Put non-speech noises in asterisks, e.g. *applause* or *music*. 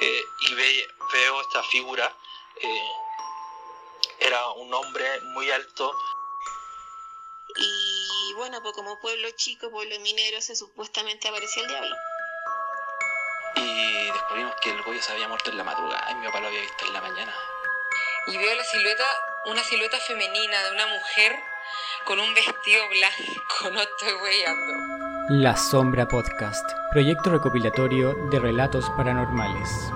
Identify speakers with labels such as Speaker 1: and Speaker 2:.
Speaker 1: eh, y veo esta figura. Eh, era un hombre muy alto.
Speaker 2: Y bueno, pues como pueblo chico, pueblo minero, se supuestamente aparecía el diablo.
Speaker 1: Y descubrimos que el Goyo se había muerto en la madrugada y mi papá lo había visto en la mañana.
Speaker 3: Y veo la silueta, una silueta femenina de una mujer con un vestido blanco, *laughs* no estoy weyando.
Speaker 4: La Sombra Podcast, proyecto recopilatorio de relatos paranormales.